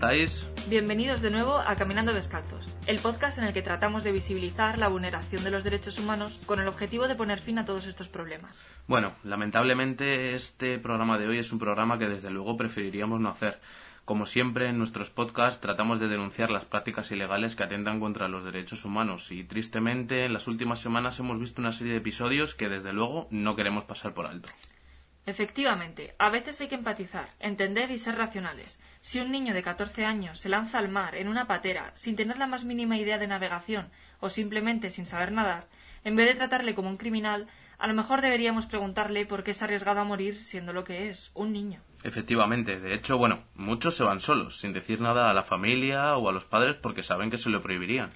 estáis? Bienvenidos de nuevo a Caminando Descalzos, el podcast en el que tratamos de visibilizar la vulneración de los derechos humanos con el objetivo de poner fin a todos estos problemas. Bueno, lamentablemente este programa de hoy es un programa que desde luego preferiríamos no hacer. Como siempre en nuestros podcasts tratamos de denunciar las prácticas ilegales que atentan contra los derechos humanos y tristemente en las últimas semanas hemos visto una serie de episodios que desde luego no queremos pasar por alto. Efectivamente, a veces hay que empatizar, entender y ser racionales. Si un niño de 14 años se lanza al mar en una patera sin tener la más mínima idea de navegación o simplemente sin saber nadar, en vez de tratarle como un criminal, a lo mejor deberíamos preguntarle por qué se ha arriesgado a morir siendo lo que es, un niño. Efectivamente, de hecho, bueno, muchos se van solos, sin decir nada a la familia o a los padres porque saben que se lo prohibirían.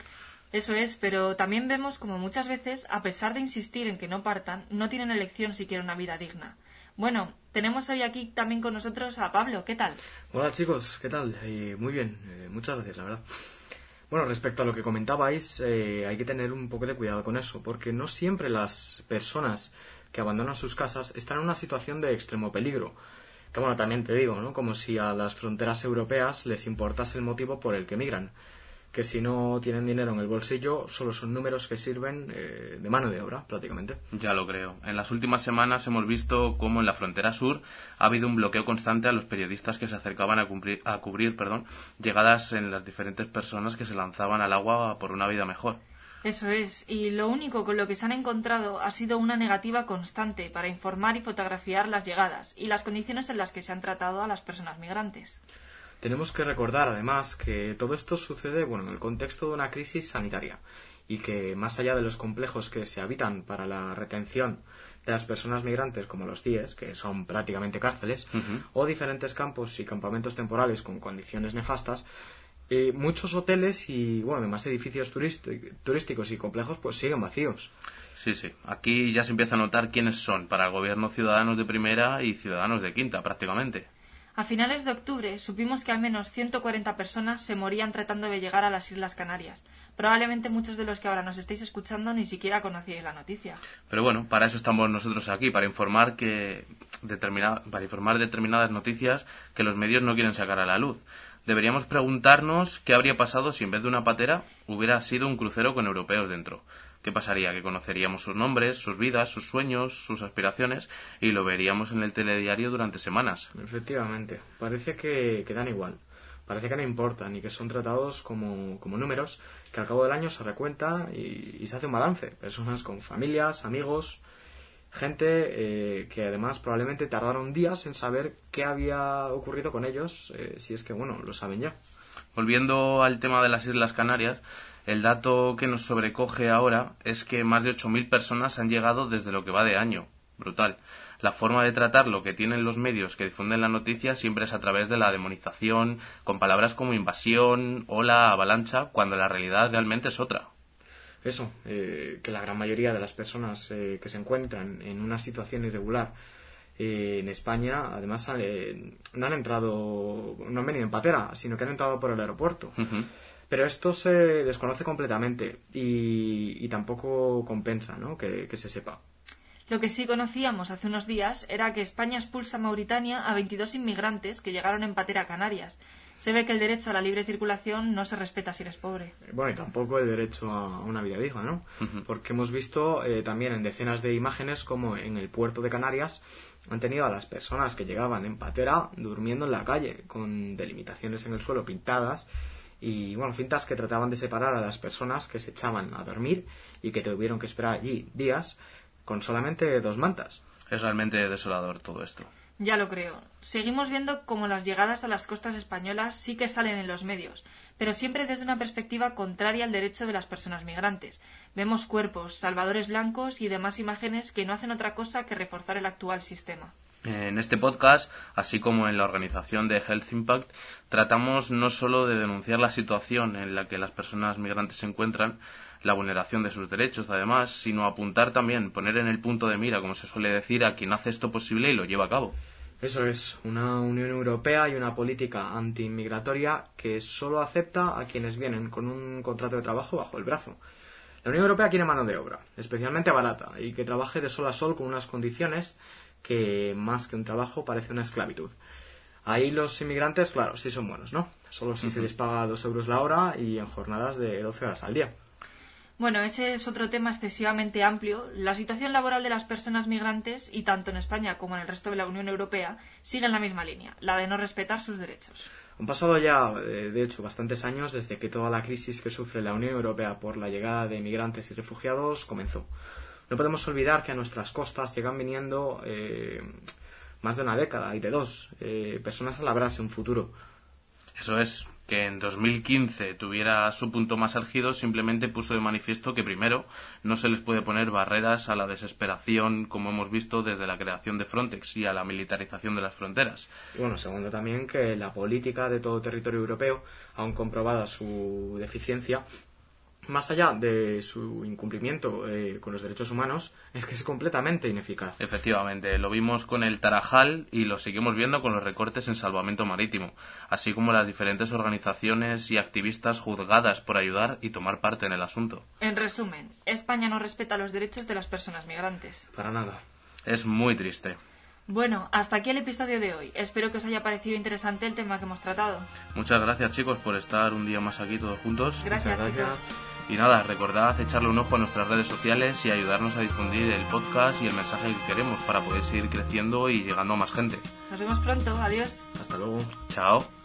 Eso es, pero también vemos como muchas veces, a pesar de insistir en que no partan, no tienen elección si quieren una vida digna. Bueno, tenemos hoy aquí también con nosotros a Pablo. ¿Qué tal? Hola chicos, ¿qué tal? Eh, muy bien, eh, muchas gracias, la verdad. Bueno, respecto a lo que comentabais, eh, hay que tener un poco de cuidado con eso, porque no siempre las personas que abandonan sus casas están en una situación de extremo peligro. Que bueno, también te digo, ¿no? Como si a las fronteras europeas les importase el motivo por el que migran que si no tienen dinero en el bolsillo solo son números que sirven eh, de mano de obra prácticamente. Ya lo creo. En las últimas semanas hemos visto cómo en la frontera sur ha habido un bloqueo constante a los periodistas que se acercaban a, cumplir, a cubrir perdón, llegadas en las diferentes personas que se lanzaban al agua por una vida mejor. Eso es, y lo único con lo que se han encontrado ha sido una negativa constante para informar y fotografiar las llegadas y las condiciones en las que se han tratado a las personas migrantes. Tenemos que recordar, además, que todo esto sucede bueno, en el contexto de una crisis sanitaria y que, más allá de los complejos que se habitan para la retención de las personas migrantes, como los CIES, que son prácticamente cárceles, o diferentes campos y campamentos temporales con condiciones nefastas, eh, muchos hoteles y, bueno, además edificios turísticos y complejos, pues siguen vacíos. Sí, sí. Aquí ya se empieza a notar quiénes son para el gobierno ciudadanos de primera y ciudadanos de quinta, prácticamente. A finales de octubre supimos que al menos 140 personas se morían tratando de llegar a las Islas Canarias. Probablemente muchos de los que ahora nos estáis escuchando ni siquiera conocíais la noticia. Pero bueno, para eso estamos nosotros aquí, para informar que para informar determinadas noticias que los medios no quieren sacar a la luz. Deberíamos preguntarnos qué habría pasado si en vez de una patera hubiera sido un crucero con europeos dentro. ¿Qué pasaría? Que conoceríamos sus nombres, sus vidas, sus sueños, sus aspiraciones y lo veríamos en el telediario durante semanas. Efectivamente, parece que, dan igual. Parece que no importan y que son tratados como, números que al cabo del año se recuenta y, se hace un balance. Personas con familias, amigos, gente eh, que además probablemente tardaron días en saber qué había ocurrido con ellos, eh, si es que, bueno, lo saben ya. Volviendo al tema de las Islas Canarias, el dato que nos sobrecoge ahora es que más de 8.000 personas han llegado desde lo que va de año. Brutal. La forma de tratar lo que tienen los medios que difunden la noticia siempre es a través de la demonización, con palabras como invasión, ola, avalancha, cuando la realidad realmente es otra. Eso, eh, que la gran mayoría de las personas eh, que se encuentran en una situación irregular eh, en España, además, no han entrado, no han venido en patera, sino que han entrado por el aeropuerto. Pero esto se desconoce completamente y, tampoco compensa ¿no? que, se sepa. Lo que sí conocíamos hace unos días era que España expulsa a Mauritania a 22 inmigrantes que llegaron en patera a Canarias. Se ve que el derecho a la libre circulación no se respeta si eres pobre. Bueno, y tampoco el derecho a una vida digna, ¿no? Porque hemos visto eh, también en decenas de imágenes como en el puerto de Canarias han tenido a las personas que llegaban en patera durmiendo en la calle, con delimitaciones en el suelo pintadas y bueno, cintas que trataban de separar a las personas que se echaban a dormir y que tuvieron que esperar allí días con solamente dos mantas. Es realmente desolador todo esto. Ya lo creo. Seguimos viendo cómo las llegadas a las costas españolas sí que salen en los medios, pero siempre desde una perspectiva contraria al derecho de las personas migrantes. Vemos cuerpos, salvadores blancos y demás imágenes que no hacen otra cosa que reforzar el actual sistema. En este podcast, así como en la organización de Health Impact, tratamos no solo de denunciar la situación en la que las personas migrantes se encuentran, la vulneración de sus derechos, además, sino apuntar también, poner en el punto de mira, como se suele decir, a quien hace esto posible y lo lleva a cabo. Eso es, una Unión Europea y una política anti-inmigratoria que solo acepta a quienes vienen con un contrato de trabajo bajo el brazo. La Unión Europea quiere mano de obra, especialmente barata, y que trabaje de sol a sol con unas condiciones que más que un trabajo parece una esclavitud. Ahí los inmigrantes, claro, sí son buenos, ¿no? Solo si se les paga dos euros la hora y en jornadas de 12 horas al día. Bueno, ese es otro tema excesivamente amplio. La situación laboral de las personas migrantes, y tanto en España como en el resto de la Unión Europea, sigue en la misma línea, la de no respetar sus derechos. Han pasado ya, eh, de hecho, bastantes años desde que toda la crisis que sufre la Unión Europea por la llegada de migrantes y refugiados comenzó. No podemos olvidar que a nuestras costas llegan viniendo eh, más de una década y de dos eh, personas a labrarse un futuro. Eso es, que en 2015 tuviera su punto más álgido simplemente puso de manifiesto que primero no se les puede poner barreras a la desesperación como hemos visto desde la creación de Frontex y a la militarización de las fronteras. Y bueno, segundo también que la política de todo territorio europeo, aun comprobada su deficiencia, más allá de su incumplimiento eh, con los derechos humanos, es que es completamente ineficaz. Efectivamente, lo vimos con el Tarajal y lo seguimos viendo con los recortes en salvamento marítimo, así como las diferentes organizaciones y activistas juzgadas por ayudar y tomar parte en el asunto. En resumen, España no respeta los derechos de las personas migrantes. Para nada. Es muy triste. Bueno, hasta aquí el episodio de hoy. Espero que os haya parecido interesante el tema que hemos tratado. Muchas gracias chicos por estar un día más aquí todos juntos. Gracias, Muchas gracias. chicos. Y nada, recordad echarle un ojo a nuestras redes sociales y ayudarnos a difundir el podcast y el mensaje que queremos para poder seguir creciendo y llegando a más gente. Nos vemos pronto. Adiós. Hasta luego. Chao.